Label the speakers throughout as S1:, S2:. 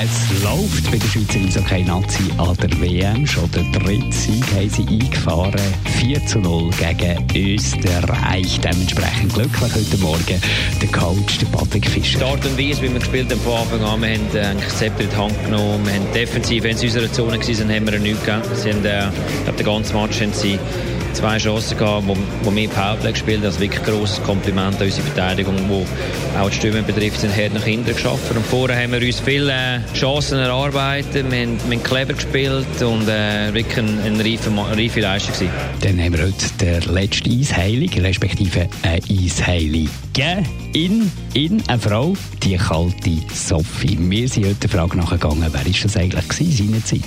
S1: Es läuft bei der Schweizer Eishockey-Nazi an der WM. Schon der dritte Sieg haben sie eingefahren. 4 zu 0 gegen Österreich. Dementsprechend glücklich heute Morgen der Coach, der Patrick Fischer.
S2: Die Art und Weise, wie wir gespielt haben von Anfang an, wir haben äh, eigentlich das Zepter in die Hand genommen. Wir haben defensiv, wenn sie in unserer Zone waren, haben wir nichts gegeben. Sie haben, äh, den ganzen Match haben sie zwei Chancen gehabt, wo, wo wir Powerplay gespielt haben. Also wirklich grosses Kompliment an unsere Verteidigung, wo auch die Stimmen betrifft, sind hart nach hinten geschafft. Und vorher haben wir uns viele äh, Chancen erarbeitet, wir haben, wir haben clever gespielt und äh, wirklich eine, eine reife, reife Leistung gewesen.
S1: Dann haben wir heute der letzte Eisheilig, respektive eine Eisheilige in, in eine Frau, die kalte Sophie. Wir sind heute der Frage nachgegangen, wer ist das eigentlich gewesen, seinerzeit?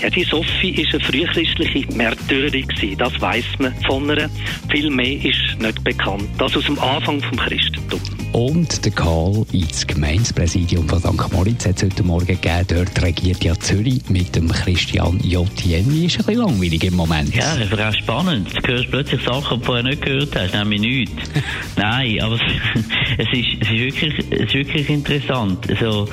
S3: Ja, die Sophie war eine frühchristliche Märtyrerin. Das weiß man von ihr. Viel mehr ist nicht bekannt. Das aus dem Anfang vom Christentum.
S1: Und der Karl ins Gemeindepräsidium von St. Moritz hat es heute Morgen gegeben. Dort regiert ja Zürich mit dem Christian Jotienni. Ist ein bisschen langweilig im Moment.
S4: Ja, das ist auch spannend. Du hörst plötzlich Sachen, die du vorher nicht gehört hast, nämlich nichts. Nein, aber es ist, es ist, wirklich, es ist wirklich interessant. Also,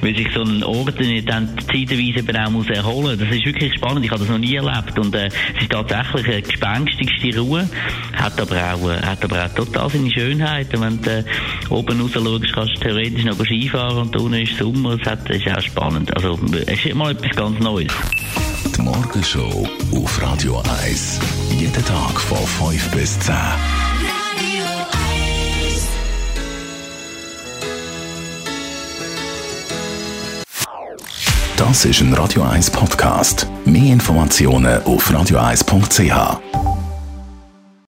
S4: weil sich so ein Ort dann zeitweise eben auch muss erholen muss. Das ist wirklich spannend. Ich habe das noch nie erlebt. Und äh, es ist tatsächlich eine gespenstigste Ruhe. Hat aber auch, äh, hat aber auch total seine Schönheit. Und äh, oben raus schaust, kannst du theoretisch noch Skifahren und unten ist Sommer. Das ist auch spannend. Also, es ist mal etwas ganz Neues.
S5: Die Morgenshow auf Radio 1. Jeden Tag von 5 bis 10. Das ist ein Radio 1 Podcast. Mehr Informationen auf radio1.ch.